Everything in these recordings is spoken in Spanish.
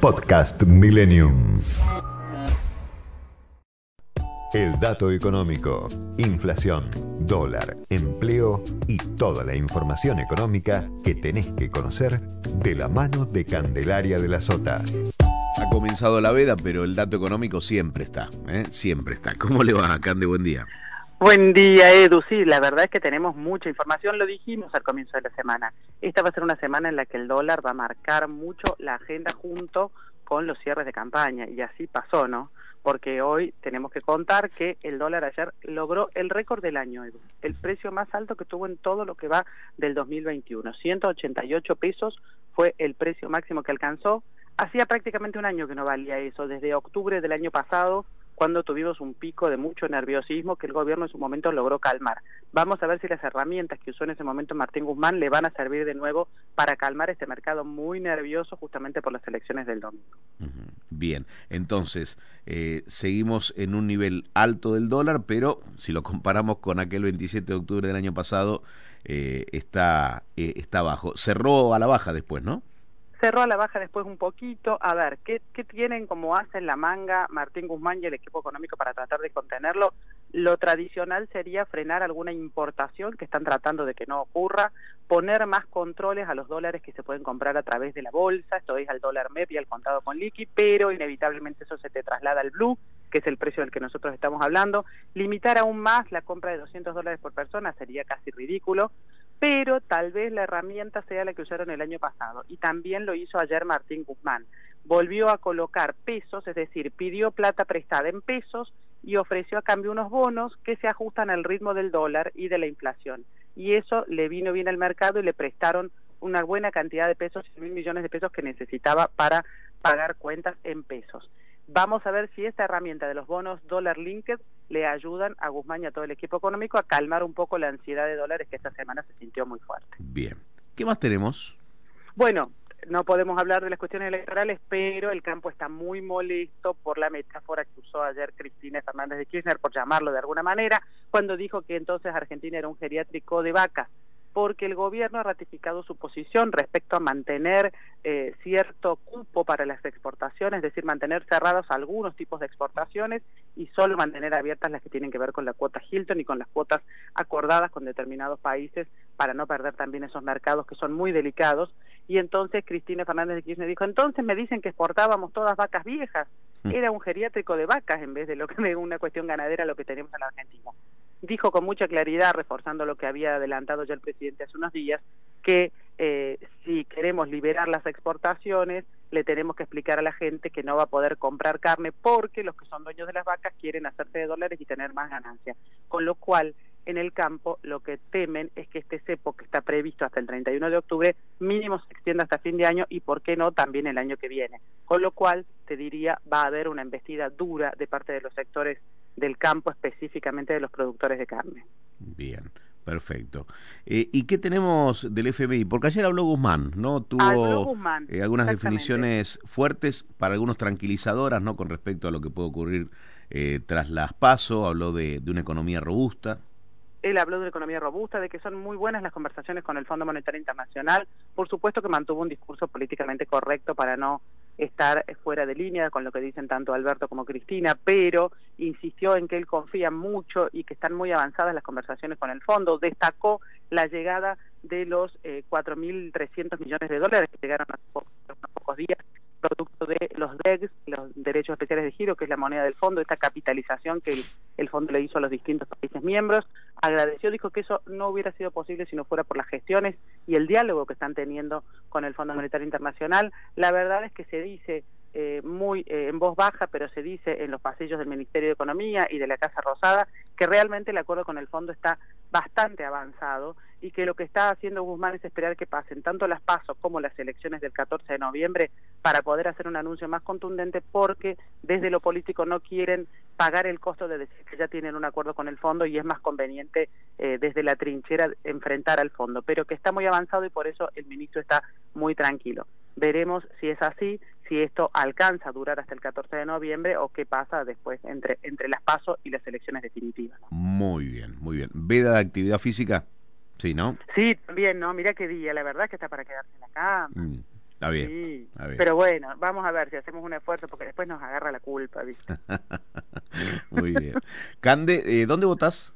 Podcast Millennium. El dato económico, inflación, dólar, empleo y toda la información económica que tenés que conocer de la mano de Candelaria de la Sota. Ha comenzado la veda, pero el dato económico siempre está, ¿eh? siempre está. ¿Cómo le va, Cande? Buen día. Buen día, Edu. Sí, la verdad es que tenemos mucha información, lo dijimos al comienzo de la semana. Esta va a ser una semana en la que el dólar va a marcar mucho la agenda junto con los cierres de campaña, y así pasó, ¿no? Porque hoy tenemos que contar que el dólar ayer logró el récord del año, Edu, el precio más alto que tuvo en todo lo que va del 2021. 188 pesos fue el precio máximo que alcanzó. Hacía prácticamente un año que no valía eso, desde octubre del año pasado cuando tuvimos un pico de mucho nerviosismo que el gobierno en su momento logró calmar. Vamos a ver si las herramientas que usó en ese momento Martín Guzmán le van a servir de nuevo para calmar este mercado muy nervioso justamente por las elecciones del domingo. Bien, entonces eh, seguimos en un nivel alto del dólar, pero si lo comparamos con aquel 27 de octubre del año pasado, eh, está, eh, está bajo. Cerró a la baja después, ¿no? Cerró a la baja después un poquito. A ver, ¿qué, ¿qué tienen como hacen la manga Martín Guzmán y el equipo económico para tratar de contenerlo? Lo tradicional sería frenar alguna importación que están tratando de que no ocurra, poner más controles a los dólares que se pueden comprar a través de la bolsa, esto es al dólar MEP y al contado con liqui, pero inevitablemente eso se te traslada al blue, que es el precio del que nosotros estamos hablando. Limitar aún más la compra de 200 dólares por persona sería casi ridículo pero tal vez la herramienta sea la que usaron el año pasado. Y también lo hizo ayer Martín Guzmán. Volvió a colocar pesos, es decir, pidió plata prestada en pesos y ofreció a cambio unos bonos que se ajustan al ritmo del dólar y de la inflación. Y eso le vino bien al mercado y le prestaron una buena cantidad de pesos, mil millones de pesos que necesitaba para pagar cuentas en pesos. Vamos a ver si esta herramienta de los bonos dólar linked le ayudan a Guzmán y a todo el equipo económico a calmar un poco la ansiedad de dólares que esta semana se sintió muy fuerte. Bien. ¿Qué más tenemos? Bueno, no podemos hablar de las cuestiones electorales, pero el campo está muy molesto por la metáfora que usó ayer Cristina Fernández de Kirchner, por llamarlo de alguna manera, cuando dijo que entonces Argentina era un geriátrico de vacas porque el gobierno ha ratificado su posición respecto a mantener eh, cierto cupo para las exportaciones, es decir, mantener cerrados algunos tipos de exportaciones y solo mantener abiertas las que tienen que ver con la cuota Hilton y con las cuotas acordadas con determinados países para no perder también esos mercados que son muy delicados. Y entonces Cristina Fernández de Kirchner dijo, entonces me dicen que exportábamos todas vacas viejas. Mm. Era un geriátrico de vacas en vez de lo que de una cuestión ganadera lo que tenemos en la Argentina dijo con mucha claridad, reforzando lo que había adelantado ya el presidente hace unos días, que eh, si queremos liberar las exportaciones, le tenemos que explicar a la gente que no va a poder comprar carne porque los que son dueños de las vacas quieren hacerse de dólares y tener más ganancias. Con lo cual, en el campo lo que temen es que este cepo que está previsto hasta el 31 de octubre mínimo se extienda hasta fin de año y por qué no también el año que viene. Con lo cual, te diría, va a haber una embestida dura de parte de los sectores del campo, específicamente de los productores de carne. Bien. Perfecto. Eh, ¿Y qué tenemos del FMI? Porque ayer habló Guzmán, ¿no? Tuvo eh, algunas definiciones fuertes, para algunos tranquilizadoras, ¿no? Con respecto a lo que puede ocurrir eh, tras las PASO, habló de, de, una economía robusta. Él habló de una economía robusta, de que son muy buenas las conversaciones con el Fondo Monetario Internacional. Por supuesto que mantuvo un discurso políticamente correcto para no estar fuera de línea con lo que dicen tanto Alberto como Cristina, pero insistió en que él confía mucho y que están muy avanzadas las conversaciones con el fondo. Destacó la llegada de los eh, 4.300 millones de dólares que llegaron hace pocos, pocos días producto de los DEGs, los derechos especiales de giro, que es la moneda del fondo, esta capitalización que el, fondo le hizo a los distintos países miembros. Agradeció, dijo que eso no hubiera sido posible si no fuera por las gestiones y el diálogo que están teniendo con el Fondo Monetario Internacional. La verdad es que se dice eh, muy eh, en voz baja, pero se dice en los pasillos del Ministerio de Economía y de la Casa Rosada que realmente el acuerdo con el fondo está bastante avanzado y que lo que está haciendo Guzmán es esperar que pasen tanto las pasos como las elecciones del 14 de noviembre para poder hacer un anuncio más contundente porque desde lo político no quieren pagar el costo de decir que ya tienen un acuerdo con el fondo y es más conveniente eh, desde la trinchera enfrentar al fondo, pero que está muy avanzado y por eso el ministro está muy tranquilo. Veremos si es así, si esto alcanza a durar hasta el 14 de noviembre o qué pasa después entre, entre las pasos y las elecciones definitivas. Muy bien, muy bien. ¿Veda de actividad física? Sí, ¿no? Sí, también, ¿no? Mira qué día, la verdad que está para quedarse en la cama. Mm. Está bien, Pero bueno, vamos a ver si hacemos un esfuerzo porque después nos agarra la culpa, ¿viste? Muy bien. Cande, eh, ¿dónde votás?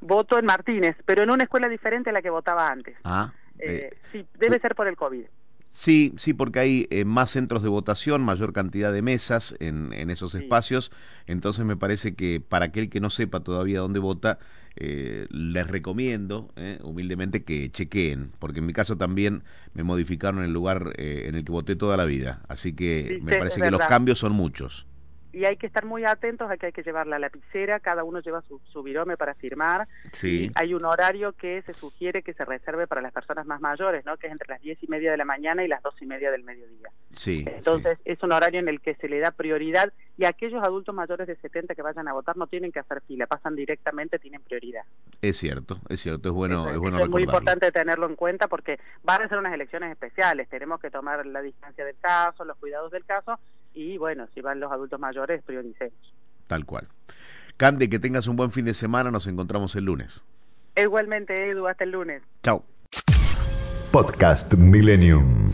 Voto en Martínez, pero en una escuela diferente a la que votaba antes. Ah. Eh, eh, sí, debe ser por el COVID. Sí, sí, porque hay eh, más centros de votación, mayor cantidad de mesas en, en esos espacios, entonces me parece que para aquel que no sepa todavía dónde vota, eh, les recomiendo eh, humildemente que chequeen, porque en mi caso también me modificaron el lugar en el que voté toda la vida, así que me parece que los cambios son muchos y hay que estar muy atentos a que hay que llevar la lapicera, cada uno lleva su, su virome para firmar. Sí. hay un horario que se sugiere que se reserve para las personas más mayores, ¿no? que es entre las diez y media de la mañana y las dos y media del mediodía. Sí, Entonces es un horario en el que se le da prioridad y aquellos adultos mayores de 70 que vayan a votar no tienen que hacer fila, pasan directamente, tienen prioridad. Es cierto, es cierto, es bueno, es, bueno es muy importante tenerlo en cuenta porque van a ser unas elecciones especiales, tenemos que tomar la distancia del caso, los cuidados del caso y bueno, si van los adultos mayores, prioricemos. Tal cual. Cande, que tengas un buen fin de semana, nos encontramos el lunes. Igualmente, Edu, hasta el lunes. Chao. Podcast Millennium.